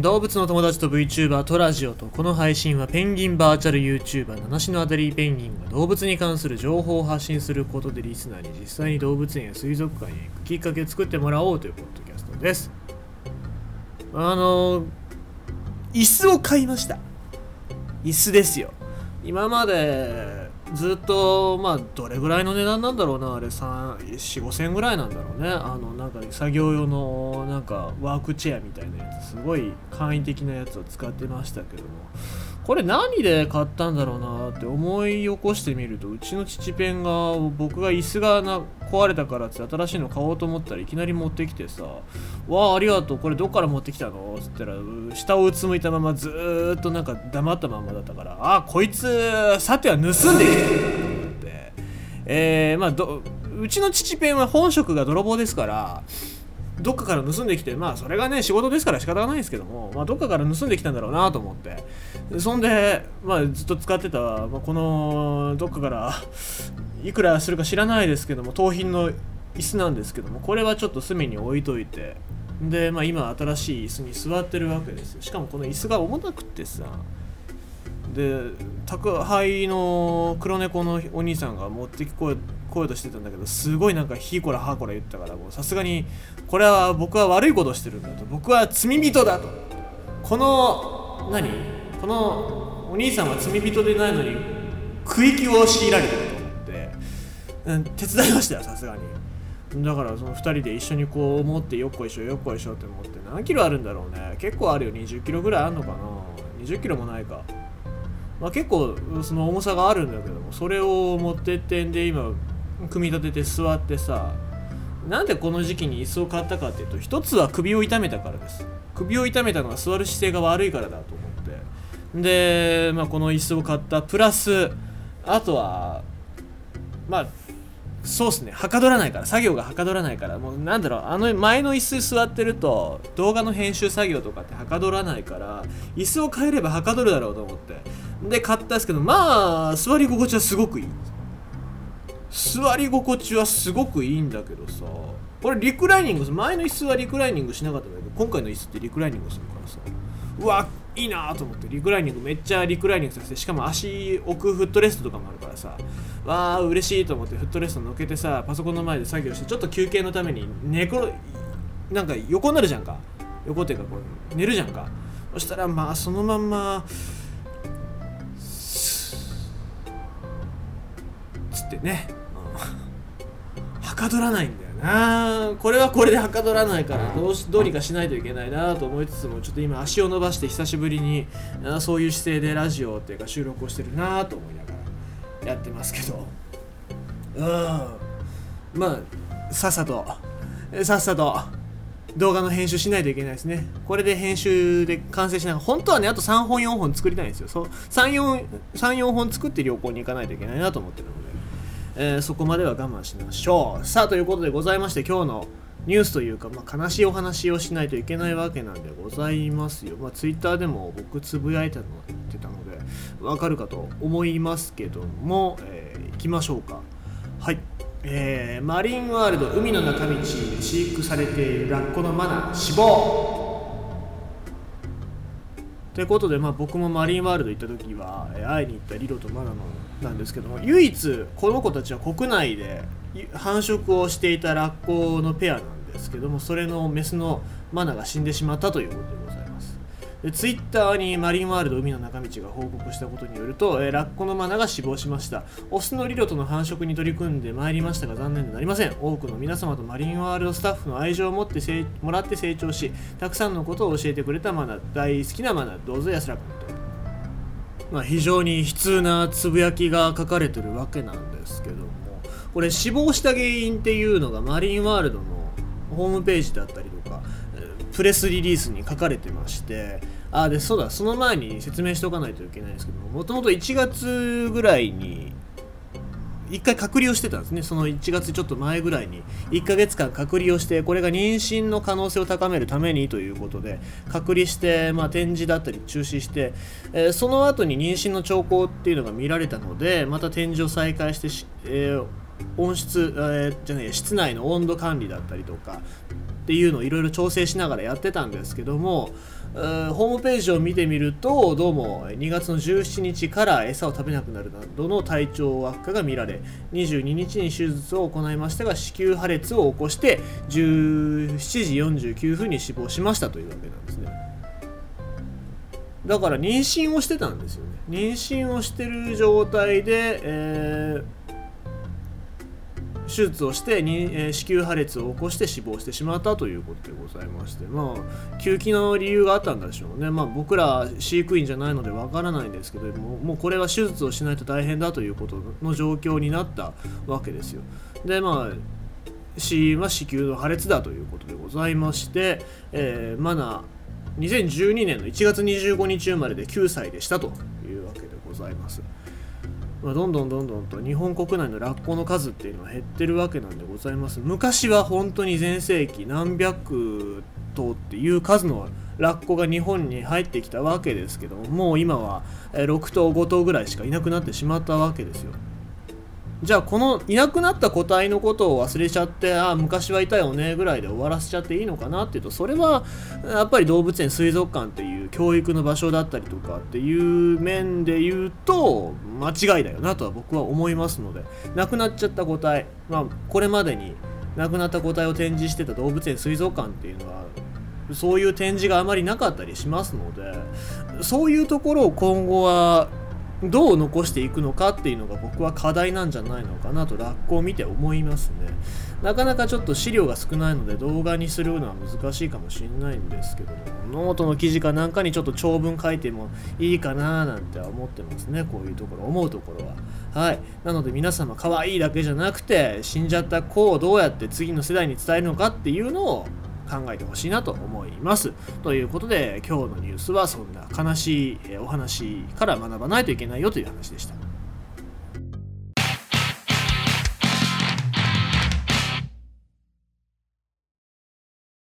動物の友達と VTuber とラジオとこの配信はペンギンバーチャル YouTuber 七種のアデリーペンギンが動物に関する情報を発信することでリスナーに実際に動物園や水族館へ行くきっかけを作ってもらおうというポッドキャストです。あの椅子を買いました。椅子ですよ。今までずっとまあどれぐらいの値段なんだろうなあれ45000円ぐらいなんだろうね。あのなんか作業用のなんかワークチェアみたいなやつすごい簡易的なやつを使ってましたけども。これ何で買ったんだろうなって思い起こしてみるとうちの父ペンが僕が椅子がな壊れたからって新しいの買おうと思ったらいきなり持ってきてさ「わあありがとうこれどっから持ってきたの?」っつったら下をうつむいたままずーっとなんか黙ったままだったから「ああこいつさては盗んできてる」と思ってえー、まあどうちの父ペンは本職が泥棒ですからどっかから盗んできてまあそれがね仕事ですから仕方がないですけども、まあ、どっかから盗んできたんだろうなと思って。そんで、まあ、ずっと使ってた、まあ、このどっかからいくらするか知らないですけども盗品の椅子なんですけどもこれはちょっと隅に置いといて。で、まあ、今新しい椅子に座ってるわけですよ。しかもこの椅子が重たくってさ。で宅配の黒猫のお兄さんが持ってきこえこようとしてたんだけどすごいなんかひこらはこら言ったからもうさすがにこれは僕は悪いことしてるんだと。僕は罪人だと。この何？このお兄さんは罪人でないのに区域を強いられてると思って、うん、手伝いましたよさすがに。だからその2人で一緒にこう持ってよっこいしょよっこいしょって思って何キロあるんだろうね。結構あるよ。20キロぐらいあるのかな。20キロもないか。まあ、結構その重さがあるんだけどもそれを持ってってんで今組み立てて座ってさなんでこの時期に椅子を買ったかっていうと一つは首を痛めたからです。首を痛めたのは座る姿勢が悪いからだと思って。で、まあ、この椅子を買った。プラスあとはまあそうっすね。はかどらないから。作業がはかどらないから。もうなんだろう。あの前の椅子座ってると動画の編集作業とかってはかどらないから椅子を変えればはかどるだろうと思って。で買ったんですけどまあ座り心地はすごくいい。座り心地はすごくいいんだけどさ。これリクライニング前の椅子はリクライニングしなかったんだけど今回の椅子ってリクライニングするからさ。うわいいなと思って。リクライニングめっちゃリクライニングさせて。しかも足置くフットレストとかもあるからさ。わあ嬉しいと思ってフットレスト乗っけてさパソコンの前で作業してちょっと休憩のために寝転なんか横になるじゃんか。横っていうかこう寝るじゃんか。そしたらまあそのまんまつってね、かどらないんだよなこれはこれではかどらないからどうしどうにかしないといけないなと思いつつもちょっと今足を伸ばして久しぶりにそういう姿勢でラジオっていうか収録をしてるなと思いながらやってますけどうんまあさっさとさっさと動画の編集しないといけないですね。これで編集で完成しながら、本当はね、あと3本4本作りたいんですよ。そう3、4、3、4本作って旅行に行かないといけないなと思ってるので。えー、そこまでは我慢しましょう。さあ、ということでございまして、今日のニュースというか、まあ、悲しいお話をしないといけないわけなんでございますよ。まあ、ツイッターでも僕つぶやいたの言ってたので、わかるかと思いますけども、えー、行きましょうか。はい。えー、マリンワールド海の中道で飼育されているラッコのマナ死亡ということで、まあ、僕もマリンワールド行った時は、え会いに行ったリロとマナのなんですけども唯一この子たちは国内で繁殖をしていたラッコのペアなんですけどもそれのメスのマナが死んでしまったということで。ツイッターにマリンワールド海の中道が報告したことによると、えラッコのマナが死亡しました。オスのリロとの繁殖に取り組んでまいりましたが残念でなりません。多くの皆様とマリンワールドスタッフの愛情を持ってもらって成長したくさんのことを教えてくれたマナ大好きなマナどうぞ安らかにと。まあ、非常に悲痛なつぶやきが書かれてるわけなんですけども。これ死亡した原因っていうのがマリンワールドのホームページだったりとかプレスリリースに書かれてましてあでそうだその前に説明しておかないといけないんですけどもともと1月ぐらいに1回隔離をしてたんですね。その1月ちょっと前ぐらいに1ヶ月間隔離をしてこれが妊娠の可能性を高めるためにということで隔離して、まあ、展示だったり中止して、えー、その後に妊娠の兆候っていうのが見られたのでまた展示を再開してしえー、温室、えー、じゃない室内の温度管理だったりとかっていうのをいろいろ調整しながらやってたんですけどもホームページを見てみるとどうも2月の17日から餌を食べなくなるなどの体調悪化が見られ22日に手術を行いましたが子宮破裂を起こして17時49分に死亡しましたというわけなんですね。だから妊娠をしてたんですよね。妊娠をしてる状態で、えー手術をしてに、えー、子宮破裂を起こして死亡してしまったということでございましてまあ休憩の理由があったんでしょうねまあ僕ら飼育員じゃないのでわからないんですけどももうこれは手術をしないと大変だということの状況になったわけですよでまあ死因は子宮の破裂だということでございまして、えー、マナ2012年の1月25日生まれで9歳でしたというわけでございます。まあ、どんどんどんどんと日本国内のラッコの数っていうのは減ってるわけなんでございます。昔は本当に全盛期何百頭っていう数のラッコが日本に入ってきたわけですけどももう今は6頭5頭ぐらいしかいなくなってしまったわけですよ。じゃあこのいなくなった個体のことを忘れちゃってああ昔はいたよねぐらいで終わらせちゃっていいのかなっていうとそれはやっぱり動物園水族館っていう教育の場所だったりとかっていう面で言うと間違いだよなとは僕は思いますので亡くなっちゃった個体まあこれまでに亡くなった個体を展示してた動物園水族館っていうのはそういう展示があまりなかったりしますのでそういうところを今後はどう残していくのかっていうのが僕は課題なんじゃないのかなとラッコを見て思いますね。なかなかちょっと資料が少ないので動画にするのは難しいかもしれないんですけどもノートの記事かなんかにちょっと長文書いてもいいかななんて思ってますねこういうところ思うところは。はい。なので皆様可愛いだけじゃなくて死んじゃった子をどうやって次の世代に伝えるのかっていうのを考えてほしいなと思います。ということで今日のニュースはそんな悲しいお話から学ばないといけないよという話でした。